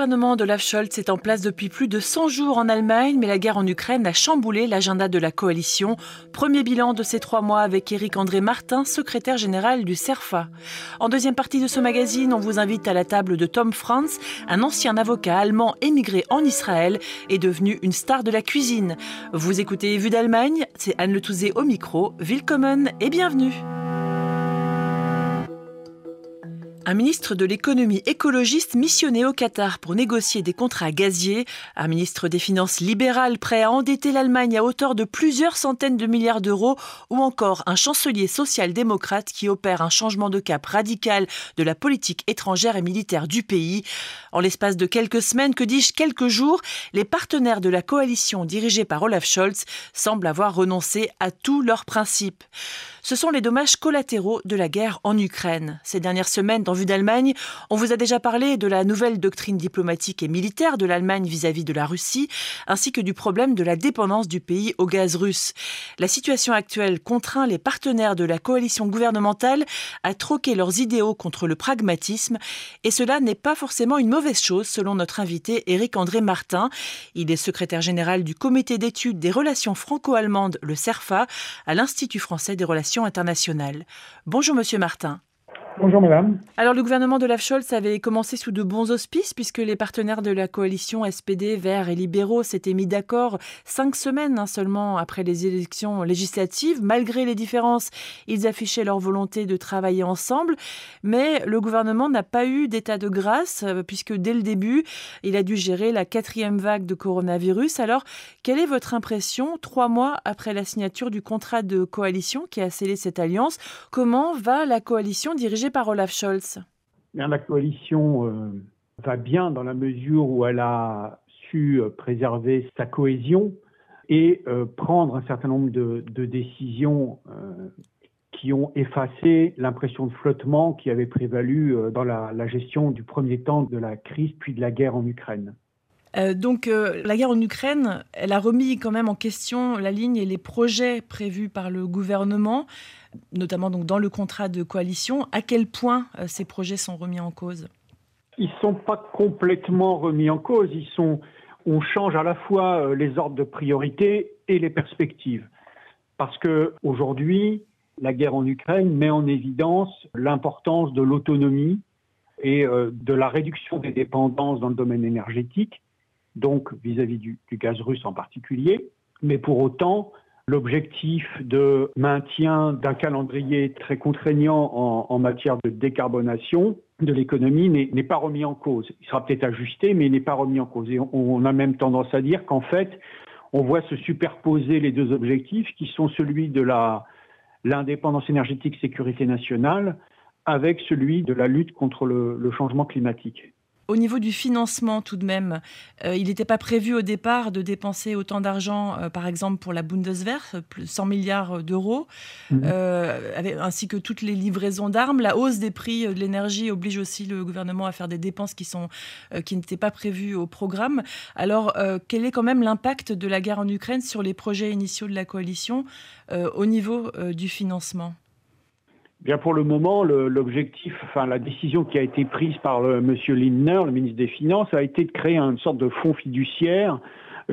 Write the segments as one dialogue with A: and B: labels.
A: Gouvernement d'Olaf Scholz est en place depuis plus de 100 jours en Allemagne, mais la guerre en Ukraine a chamboulé l'agenda de la coalition. Premier bilan de ces trois mois avec Éric André Martin, secrétaire général du CERFA. En deuxième partie de ce magazine, on vous invite à la table de Tom Franz, un ancien avocat allemand émigré en Israël et devenu une star de la cuisine. Vous écoutez Vue d'Allemagne, c'est Anne Le Touzé au micro. Willkommen et bienvenue. Un ministre de l'économie écologiste missionné au Qatar pour négocier des contrats gaziers, un ministre des Finances libéral prêt à endetter l'Allemagne à hauteur de plusieurs centaines de milliards d'euros, ou encore un chancelier social-démocrate qui opère un changement de cap radical de la politique étrangère et militaire du pays. En l'espace de quelques semaines, que dis-je quelques jours, les partenaires de la coalition dirigée par Olaf Scholz semblent avoir renoncé à tous leurs principes. Ce sont les dommages collatéraux de la guerre en Ukraine. Ces dernières semaines, dans Vue d'Allemagne, on vous a déjà parlé de la nouvelle doctrine diplomatique et militaire de l'Allemagne vis-à-vis de la Russie, ainsi que du problème de la dépendance du pays au gaz russe. La situation actuelle contraint les partenaires de la coalition gouvernementale à troquer leurs idéaux contre le pragmatisme, et cela n'est pas forcément une mauvaise chose selon notre invité Éric André Martin. Il est secrétaire général du comité d'études des relations franco-allemandes, le CERFA, à l'Institut français des relations internationale. Bonjour Monsieur Martin.
B: Bonjour madame.
A: Alors le gouvernement de Scholz avait commencé sous de bons auspices puisque les partenaires de la coalition SPD, Verts et Libéraux s'étaient mis d'accord cinq semaines hein, seulement après les élections législatives. Malgré les différences, ils affichaient leur volonté de travailler ensemble. Mais le gouvernement n'a pas eu d'état de grâce euh, puisque dès le début, il a dû gérer la quatrième vague de coronavirus. Alors quelle est votre impression trois mois après la signature du contrat de coalition qui a scellé cette alliance? Comment va la coalition dirigée par Olaf Scholz?
B: La coalition euh, va bien dans la mesure où elle a su euh, préserver sa cohésion et euh, prendre un certain nombre de, décisions qui ont effacé l'impression de flottement qui avait prévalu dans la, gestion du premier temps de la crise puis de la guerre en Ukraine.
A: Donc la guerre en Ukraine, elle a remis quand même en question la ligne et les projets prévus par le gouvernement notamment donc dans le contrat de coalition. À quel point euh, ces projets sont remis en cause?
B: Ils ne sont pas complètement remis en cause. Ils sont, on change à la fois euh, les ordres de priorité et les perspectives. Parce qu'aujourd'hui, la guerre en Ukraine met en évidence l'importance de l'autonomie et euh, de la réduction des dépendances dans le domaine énergétique, donc vis-à-vis du, gaz russe en particulier. Mais pour autant, L'objectif de maintien d'un calendrier très contraignant en, matière de décarbonation de l'économie n'est pas remis en cause. Il sera peut-être ajusté, mais il n'est pas remis en cause. Et on, a même tendance à dire qu'en fait, on voit se superposer les deux objectifs qui sont celui de l'indépendance énergétique sécurité nationale avec celui de la lutte contre le changement climatique.
A: Au niveau du financement, tout de même, euh, il n'était pas prévu au départ de dépenser autant d'argent, euh, par exemple pour la Bundeswehr, 100 milliards d'euros, mhm. euh, ainsi que toutes les livraisons d'armes. La hausse des prix de l'énergie oblige aussi le gouvernement à faire des dépenses qui, sont, qui n'étaient pas prévues au programme. Alors, quel est quand même l'impact de la guerre en Ukraine sur les projets initiaux de la coalition au niveau du financement?
B: Bien pour le moment, l'objectif, enfin la décision qui a été prise par le, Monsieur Lindner, le ministre des Finances, a été de créer une sorte de fonds fiduciaire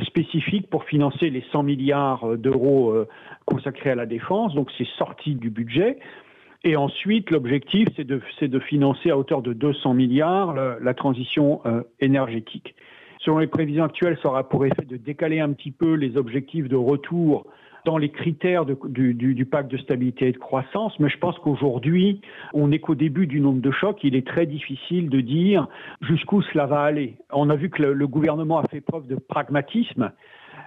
B: spécifique pour financer les 100 milliards d'euros euh, consacrés à la défense. Donc c'est sorti du budget. Et ensuite, l'objectif, c'est de, de, financer à hauteur de 200 milliards la, transition euh, énergétique. Selon les prévisions actuelles, ça aura pour effet de décaler un petit peu les objectifs de retour dans les critères du, pacte de stabilité et de croissance, mais je pense qu'aujourd'hui, on n'est qu'au début du nombre de chocs. Il est très difficile de dire jusqu'où cela va aller. On a vu que le, gouvernement a fait preuve de pragmatisme.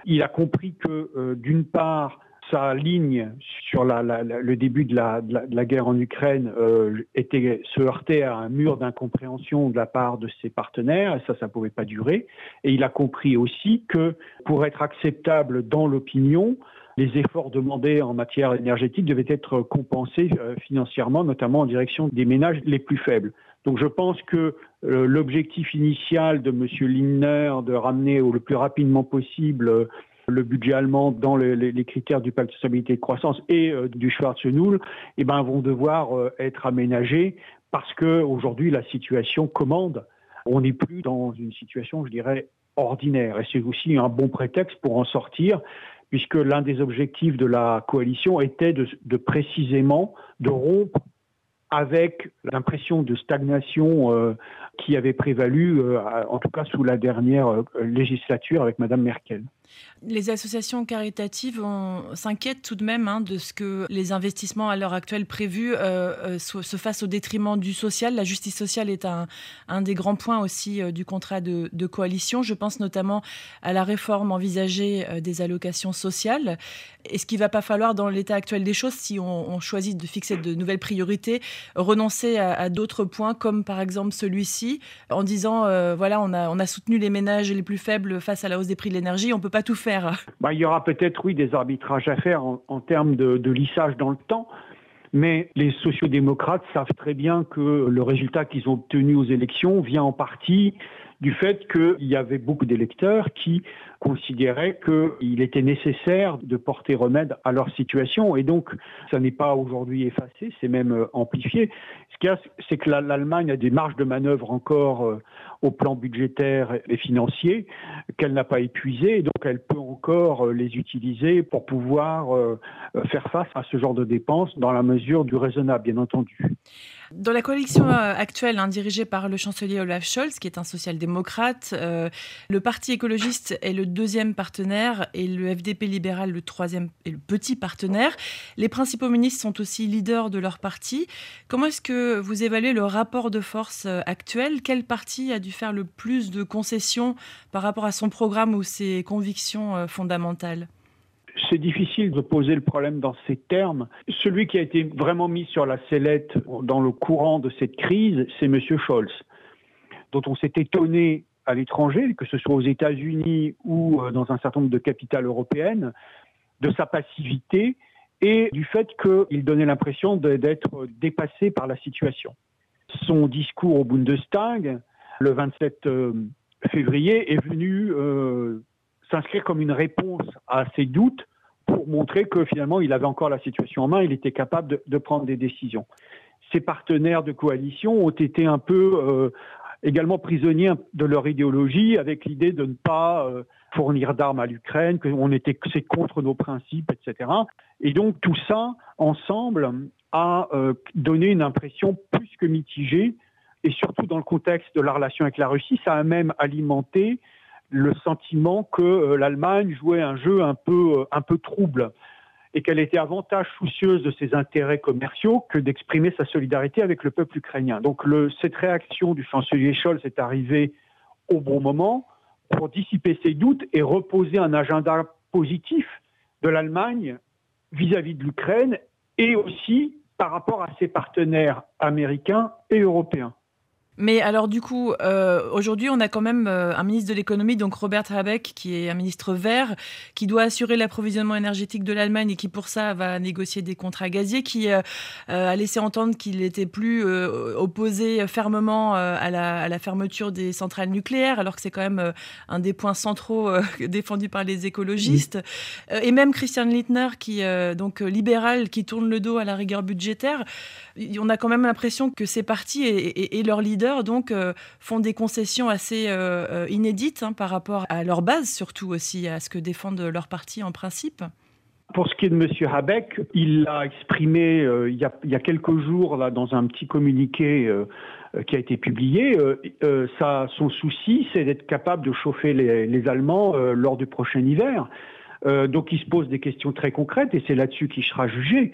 B: Il a compris que, euh, d'une part, sa ligne sur le début de la, guerre en Ukraine euh, était, se heurtait à un mur d'incompréhension de la part de ses partenaires, et ça, ça ne pouvait pas durer. Et il a compris aussi que pour être acceptable dans l'opinion, les efforts demandés en matière énergétique devaient être compensés euh, financièrement, notamment en direction des ménages les plus faibles. Donc je pense que l'objectif initial de M. Lindner de ramener le plus rapidement possible le budget allemand dans les, critères du pacte de stabilité et de croissance et du Schwarzenegger, eh vont devoir être aménagés parce que aujourd'hui la situation commande. On n'est plus dans une situation, je dirais, ordinaire. Et c'est aussi un bon prétexte pour en sortir, puisque l'un des objectifs de la coalition était de, précisément de rompre avec l'impression de stagnation euh, qui avait prévalu, euh, en tout cas sous la dernière euh, législature avec Mme Merkel.
A: Les associations caritatives s'inquiètent tout de même hein, de ce que les investissements à l'heure actuelle prévus se, fassent au détriment du social. La justice sociale est un, des grands points aussi du contrat de, coalition. Je pense notamment à la réforme envisagée des allocations sociales. Est-ce qu'il ne va pas falloir, dans l'état actuel des choses, si on, choisit de fixer de nouvelles priorités, renoncer à, d'autres points, comme par exemple celui-ci, en disant euh, voilà, on a soutenu les ménages les plus faibles face à la hausse des prix de l'énergie, on ne peut pas tout faire
B: bah, Il y aura peut-être, oui, des arbitrages à faire en, termes de, de lissage dans le temps. Mais les sociodémocrates savent très bien que le résultat qu'ils ont obtenu aux élections vient en partie du fait qu'il y avait beaucoup d'électeurs qui considéraient qu'il était nécessaire de porter remède à leur situation. Et donc, ça n'est pas aujourd'hui effacé, c'est même euh, amplifié. Ce qu'il y a, c'est que l'Allemagne a des marges de manœuvre encore euh, au plan budgétaire et financier qu'elle n'a pas épuisées, et donc elle peut encore euh, les utiliser pour pouvoir faire face à ce genre de dépenses dans la mesure du raisonnable, bien entendu.
A: Dans la coalition actuelle, hein, dirigée par le chancelier Olaf Scholz, qui est un social-démocrate, le Parti écologiste est le deuxième partenaire et le FDP libéral le troisième et le petit partenaire. Les principaux ministres sont aussi leaders de leur parti. Comment est-ce que vous évaluez le rapport de force euh, actuel? Quel parti a dû faire le plus de concessions par rapport à son programme ou ses convictions euh, fondamentales?
B: C'est difficile de poser le problème dans ces termes. Celui qui a été vraiment mis sur la sellette dans le courant de cette crise, c'est M. Scholz, dont on s'est étonné à l'étranger, que ce soit aux États-Unis ou euh, dans un certain nombre de capitales européennes, de sa passivité et du fait qu'il donnait l'impression d'être dépassé par la situation. Son discours au Bundestag, le 27 euh, février, est venu euh, s'inscrire comme une réponse à ses doutes pour montrer que finalement il avait encore la situation en main, il était capable de, prendre des décisions. Ses partenaires de coalition ont été un peu euh, également prisonniers de leur idéologie, avec l'idée de ne pas euh, fournir d'armes à l'Ukraine, était c'est contre nos principes, etc. Et donc tout ça ensemble a euh, donné une impression plus que mitigée, et surtout dans le contexte de la relation avec la Russie, ça a même alimenté le sentiment que euh, l'Allemagne jouait un jeu un peu un peu trouble et qu'elle était avantage soucieuse de ses intérêts commerciaux que d'exprimer sa solidarité avec le peuple ukrainien. Donc cette réaction du chancelier Scholz est arrivée au bon moment pour dissiper ses doutes et reposer un agenda positif de l'Allemagne vis-à-vis de l'Ukraine et aussi par rapport à ses partenaires américains et européens.
A: Mais alors du coup, euh, aujourd'hui, on a quand même euh, un ministre de l'économie, donc Robert Habeck, qui est un ministre vert, qui doit assurer l'approvisionnement énergétique de l'Allemagne et qui pour ça va négocier des contrats gaziers, qui euh, a laissé entendre qu'il n'était plus opposé fermement à la, à, la, fermeture des centrales nucléaires, alors que c'est quand même un des points centraux défendus par les écologistes. et même Christian Littner, qui donc libéral, qui tourne le dos à la rigueur budgétaire. On a quand même l'impression que ces partis et, leurs leaders donc euh, font des concessions assez euh, euh, inédites hein, par rapport à leur base, surtout aussi à ce que défendent leurs partis en principe.
B: Pour ce qui est de M. Habeck, il l'a exprimé il, y a, quelques jours dans un petit communiqué qui a été publié. Son souci, c'est d'être capable de chauffer les Allemands lors du prochain hiver. donc il se pose des questions très concrètes et c'est là-dessus qu'il sera jugé.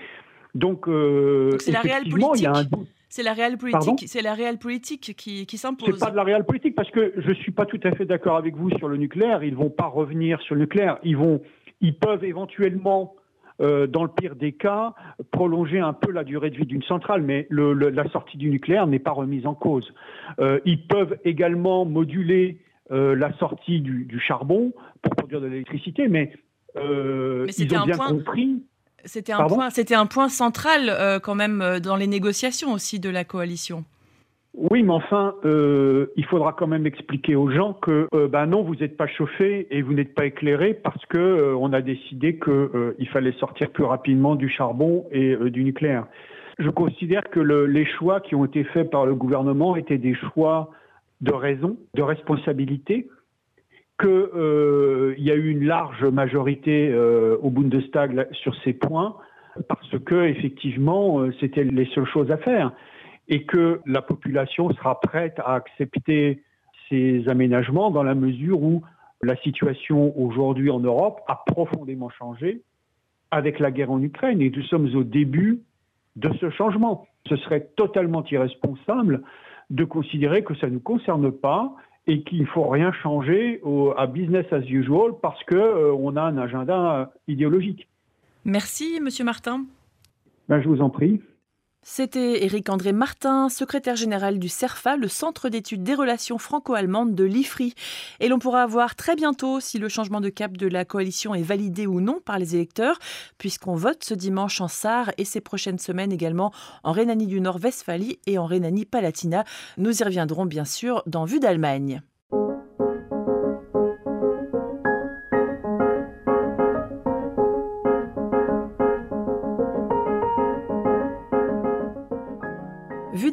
B: Donc, donc
A: c'est la réelle politique. Il y a un doute. C'est la réelle politique, c'est la réelle politique qui, qui s'impose.
B: C'est pas de la réelle politique parce que je suis pas tout à fait d'accord avec vous sur le nucléaire. Ils vont pas revenir sur le nucléaire. Ils vont, ils peuvent éventuellement, euh, dans le pire des cas, prolonger un peu la durée de vie d'une centrale, mais le, la sortie du nucléaire n'est pas remise en cause. Euh, ils peuvent également moduler euh, la sortie du, du, charbon pour produire de l'électricité, mais, euh, mais ils ont bien point... compris.
A: C'était un, point, c'était un point central euh, quand même euh, dans les négociations aussi de la coalition.
B: Oui, mais enfin, euh, il faudra quand même expliquer aux gens que euh, ben non, vous n'êtes pas chauffé et vous n'êtes pas éclairé parce que euh, on a décidé qu'il fallait sortir plus rapidement du charbon et du nucléaire. Je considère que le, les choix qui ont été faits par le gouvernement étaient des choix de raison, de responsabilité, qu'il y a eu une large majorité au Bundestag sur ces points parce que effectivement, c'était les seules choses à faire et que la population sera prête à accepter ces aménagements dans la mesure où la situation aujourd'hui en Europe a profondément changé avec la guerre en Ukraine et nous sommes au début de ce changement. Ce serait totalement irresponsable de considérer que ça ne nous concerne pas et qu'il ne faut rien changer au, à business as usual parce qu'on euh, a un agenda idéologique.
A: Merci, Monsieur Martin.
B: Ben, je vous en prie.
A: C'était Éric-André Martin, secrétaire général du CERFA, le Centre d'études des relations franco-allemandes de l'IFRI. Et l'on pourra voir très bientôt si le changement de cap de la coalition est validé ou non par les électeurs, puisqu'on vote ce dimanche en Sarre et ces prochaines semaines également en Rhénanie du Nord-Westphalie et en Rhénanie-Palatina. Nous y reviendrons bien sûr dans Vue d'Allemagne.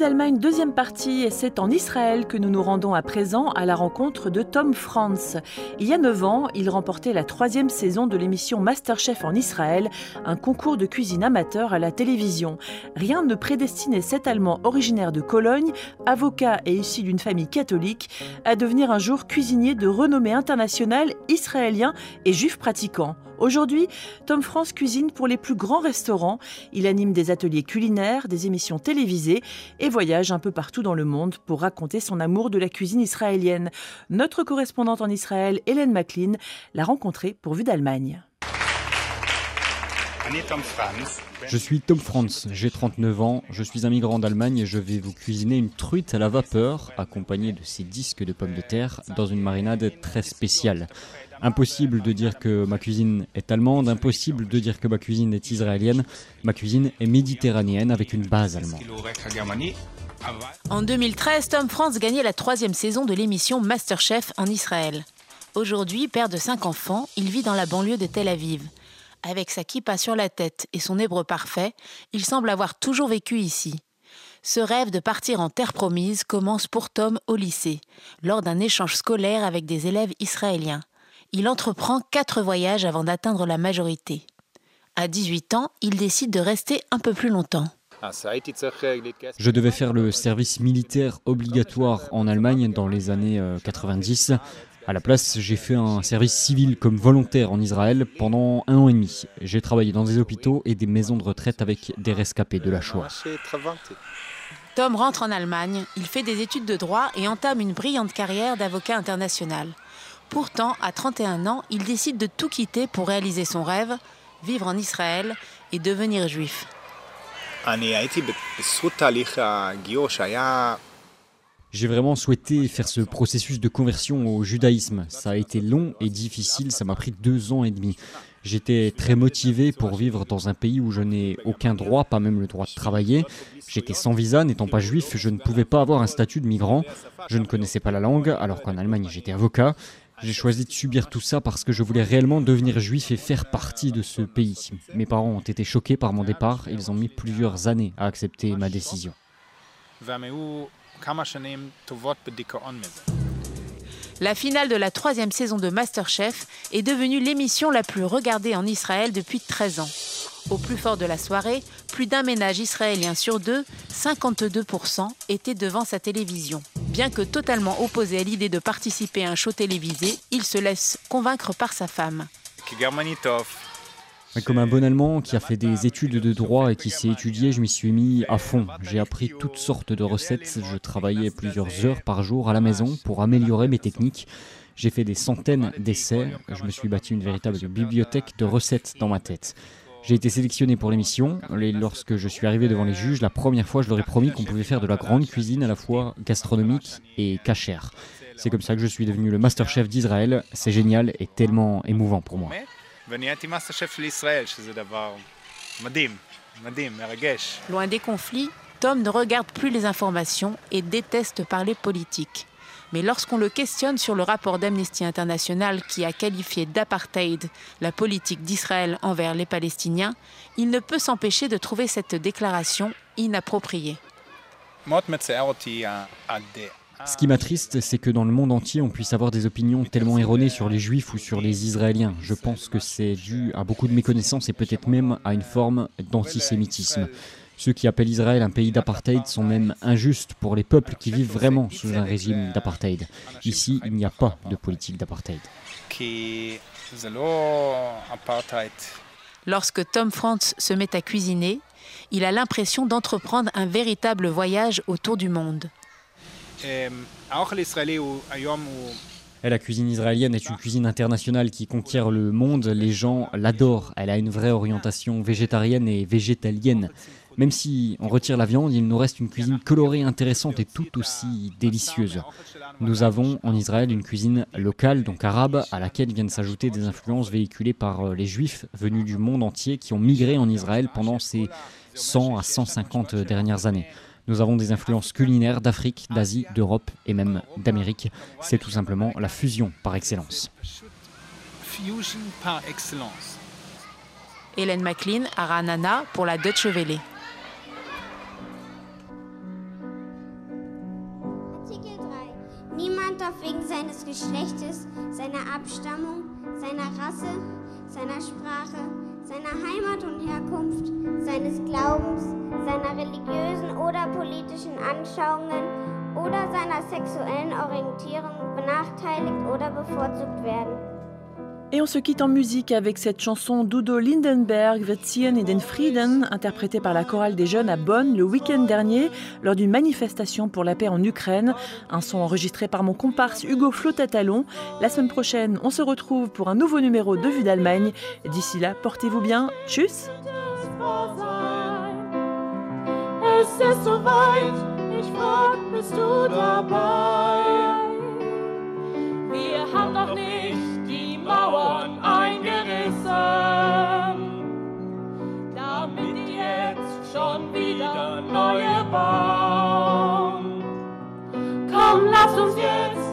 A: Vue d'Allemagne, deuxième partie, et c'est en Israël que nous nous rendons à présent à la rencontre de Tom Franz. Il y a neuf ans, il remportait la troisième saison de l'émission Masterchef en Israël, un concours de cuisine amateur à la télévision. Rien ne prédestinait cet Allemand originaire de Cologne, avocat et issu d'une famille catholique, à devenir un jour cuisinier de renommée internationale israélien et juif pratiquant. Aujourd'hui, Tom France cuisine pour les plus grands restaurants. Il anime des ateliers culinaires, des émissions télévisées et voyage un peu partout dans le monde pour raconter son amour de la cuisine israélienne. Notre correspondante en Israël, Hélène McLean, l'a rencontré pour Vue d'Allemagne.
C: Je suis Tom Franz, j'ai 39 ans, je suis un migrant d'Allemagne et je vais vous cuisiner une truite à la vapeur accompagnée de ces disques de pommes de terre dans une marinade très spéciale. Impossible de dire que ma cuisine est allemande, impossible de dire que ma cuisine est israélienne. Ma cuisine est méditerranéenne avec une base allemande.
D: En 2013, Tom Franz gagnait la troisième saison de l'émission Masterchef en Israël. Aujourd'hui, père de cinq enfants, il vit dans la banlieue de Tel Aviv. Avec sa kippa sur la tête et son hébreu parfait, il semble avoir toujours vécu ici. Ce rêve de partir en terre promise commence pour Tom au lycée, lors d'un échange scolaire avec des élèves israéliens il entreprend quatre voyages avant d'atteindre la majorité. À 18 ans, il décide de rester un peu plus longtemps.
C: Je devais faire le service militaire obligatoire en Allemagne dans les années 90. Euh, à la place, j'ai fait un service civil comme volontaire en Israël pendant un an et demi. J'ai travaillé dans des hôpitaux et des maisons de retraite avec des rescapés de la Shoah.
D: Tom rentre en Allemagne, il fait des études de droit et entame une brillante carrière d'avocat international. Pourtant, à 31 ans, il décide de tout quitter pour réaliser son rêve, vivre en Israël et devenir juif.
C: J'ai vraiment souhaité faire ce processus de conversion au judaïsme. Ça a été long et difficile, ça m'a pris deux ans et demi. J'étais très motivé pour vivre dans un pays où je n'ai aucun droit, pas même le droit de travailler. J'étais sans visa, n'étant pas juif, je ne pouvais pas avoir un statut de migrant. Je ne connaissais pas la langue, alors qu'en Allemagne j'étais avocat. J'ai choisi de subir tout ça parce que je voulais réellement devenir juif et faire partie de ce pays. Mes parents ont été choqués par mon départ et ils ont mis plusieurs années à accepter ma décision.
D: La finale de la troisième saison de Masterchef est devenue l'émission la plus regardée en Israël depuis 13 ans. Au plus fort de la soirée, plus d'un ménage israélien sur deux, 52%, était devant sa télévision. Bien que totalement opposé à l'idée de participer à un show télévisé, il se laisse convaincre par sa femme.
C: Comme un bon Allemand qui a fait des études de droit et qui s'est étudié, je m'y suis mis à fond. J'ai appris toutes sortes de recettes. Je travaillais plusieurs heures par jour à la maison pour améliorer mes techniques. J'ai fait des centaines d'essais. Je me suis bâti une véritable bibliothèque de recettes dans ma tête. J'ai été sélectionné pour l'émission. Lorsque je suis arrivé devant les juges, la première fois, je leur ai promis qu'on pouvait faire de la grande cuisine à la fois gastronomique et cachère. C'est comme ça que je suis devenu le master chef d'Israël. C'est génial et tellement émouvant pour moi.
D: Loin des conflits, Tom ne regarde plus les informations et déteste parler politique. Mais lorsqu'on le questionne sur le rapport d'Amnesty International qui a qualifié d'apartheid la politique d'Israël envers les Palestiniens, il ne peut s'empêcher de trouver cette déclaration inappropriée.
C: Ce qui m'attriste, c'est que dans le monde entier, on puisse avoir des opinions tellement erronées sur les juifs ou sur les Israéliens. Je pense que c'est dû à beaucoup de méconnaissances et peut-être même à une forme d'antisémitisme. Ceux qui appellent Israël un pays d'apartheid sont même injustes pour les peuples qui vivent vraiment sous un régime d'apartheid. Ici, il n'y a pas de politique d'apartheid.
D: Lorsque Tom France se met à cuisiner, il a l'impression d'entreprendre un véritable voyage autour du monde.
C: La cuisine israélienne est une cuisine internationale qui conquiert le monde. Les gens l'adorent. Elle a une vraie orientation végétarienne et végétalienne. Même si on retire la viande, il nous reste une cuisine colorée, intéressante et tout aussi délicieuse. Nous avons en Israël une cuisine locale, donc arabe, à laquelle viennent s'ajouter des influences véhiculées par euh, les juifs venus du monde entier qui ont migré en Israël pendant ces 100 à 150 dernières années. Nous avons des influences culinaires d'Afrique, d'Asie, d'Europe et même d'Amérique. C'est tout simplement la fusion par excellence.
D: Hélène McLean à Ranana pour la Deutsche Welle.
E: Geschlechtes, seiner Abstammung, seiner Rasse, seiner Sprache, seiner Heimat und Herkunft, seines Glaubens, seiner religiösen oder politischen Anschauungen oder seiner sexuellen Orientierung benachteiligt oder bevorzugt werden.
A: Et on se quitte en musique avec cette chanson d'Udo Lindenberg, Wir ziehen in den Frieden, interprétée par la chorale des jeunes à Bonn le week-end dernier lors d'une manifestation pour la paix en Ukraine. Un son enregistré par mon comparse Hugo Flotatalon. La semaine prochaine, on se retrouve pour un nouveau numéro de Vue d'Allemagne. D'ici là, portez-vous bien. Tchuss!
F: Mauern eingerissen, damit jetzt schon wieder neue bauen. Komm, lass uns jetzt